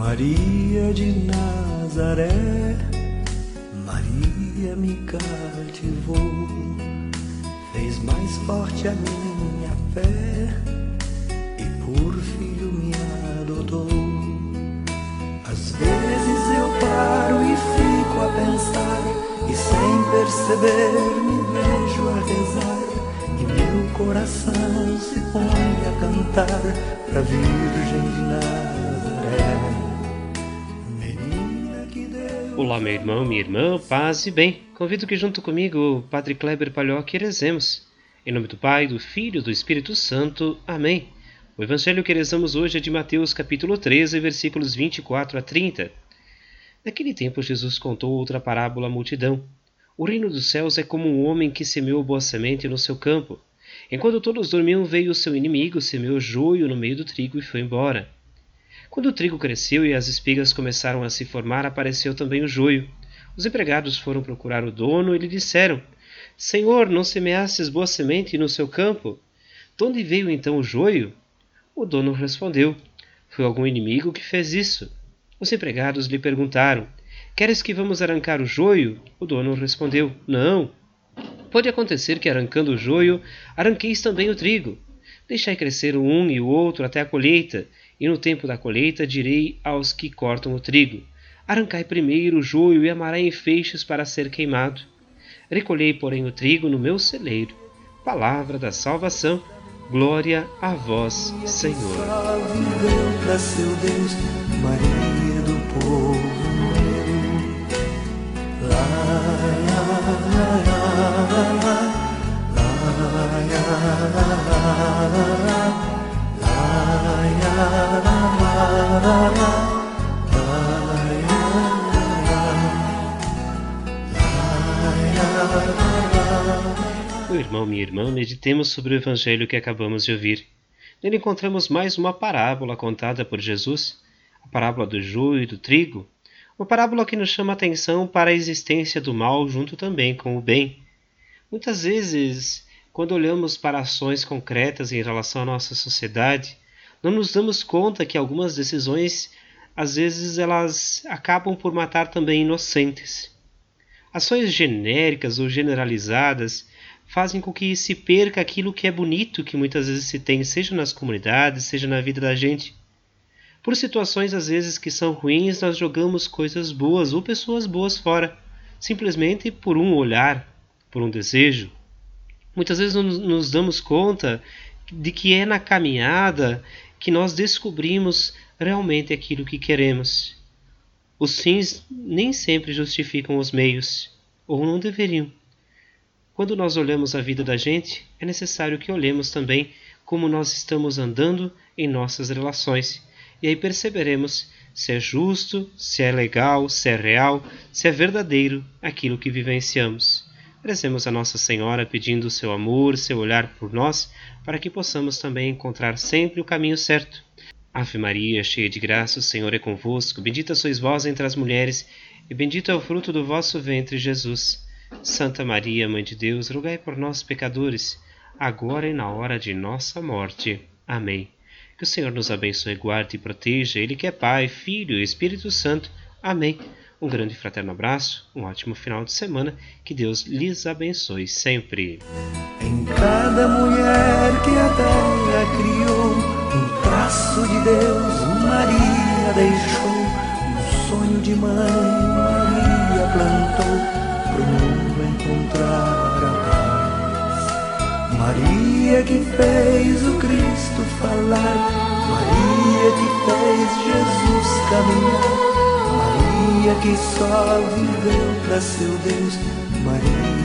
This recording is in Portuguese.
Maria de Nazaré, Maria me cativou, fez mais forte a minha fé e por filho me adotou. Às vezes eu paro e fico a pensar, e sem perceber me vejo a rezar, e meu coração se põe a cantar pra Virgem de Nazaré. Olá, meu irmão, minha irmã, paz e bem. Convido que junto comigo, Padre Kleber Palhoque, rezemos. Em nome do Pai, do Filho e do Espírito Santo. Amém. O evangelho que rezamos hoje é de Mateus capítulo 13, versículos 24 a 30. Naquele tempo Jesus contou outra parábola à multidão. O reino dos céus é como um homem que semeou boa semente no seu campo. Enquanto todos dormiam, veio o seu inimigo, semeou joio no meio do trigo e foi embora. Quando o trigo cresceu e as espigas começaram a se formar, apareceu também o joio. Os empregados foram procurar o dono e lhe disseram: Senhor, não semeastes boa semente no seu campo? De onde veio então o joio? O dono respondeu: Foi algum inimigo que fez isso. Os empregados lhe perguntaram: Queres que vamos arrancar o joio? O dono respondeu: Não. Pode acontecer que, arrancando o joio, arranqueis também o trigo. Deixai crescer o um e o outro até a colheita, e no tempo da colheita direi aos que cortam o trigo: Arrancai primeiro o joio e amarai em feixes para ser queimado. Recolhei, porém, o trigo no meu celeiro. Palavra da salvação. Glória a vós, Senhor. Maria irmão, minha irmã, meditemos sobre o evangelho que acabamos de ouvir. Nele encontramos mais uma parábola contada por Jesus, a parábola do joio e do trigo, uma parábola que nos chama a atenção para a existência do mal junto também com o bem. Muitas vezes, quando olhamos para ações concretas em relação à nossa sociedade, não nos damos conta que algumas decisões, às vezes, elas acabam por matar também inocentes. Ações genéricas ou generalizadas fazem com que se perca aquilo que é bonito que muitas vezes se tem, seja nas comunidades, seja na vida da gente. Por situações às vezes que são ruins, nós jogamos coisas boas ou pessoas boas fora, simplesmente por um olhar, por um desejo. Muitas vezes não nos damos conta de que é na caminhada que nós descobrimos realmente aquilo que queremos. Os fins nem sempre justificam os meios, ou não deveriam. Quando nós olhamos a vida da gente, é necessário que olhemos também como nós estamos andando em nossas relações, e aí perceberemos se é justo, se é legal, se é real, se é verdadeiro aquilo que vivenciamos. Rezemos a Nossa Senhora pedindo o seu amor, seu olhar por nós, para que possamos também encontrar sempre o caminho certo. Ave Maria, cheia de graça, o Senhor é convosco. Bendita sois vós entre as mulheres, e bendito é o fruto do vosso ventre, Jesus. Santa Maria, Mãe de Deus, rogai por nós, pecadores, agora e na hora de nossa morte. Amém. Que o Senhor nos abençoe, guarde e proteja, Ele que é Pai, Filho e Espírito Santo. Amém. Um grande fraterno abraço, um ótimo final de semana, que Deus lhes abençoe sempre. Em cada mulher que a terra criou, um traço de Deus, Maria deixou. Um sonho de mãe, encontrar a paz. Maria que fez o Cristo falar, Maria que fez Jesus caminhar. Maria que só viveu pra seu Deus, Maria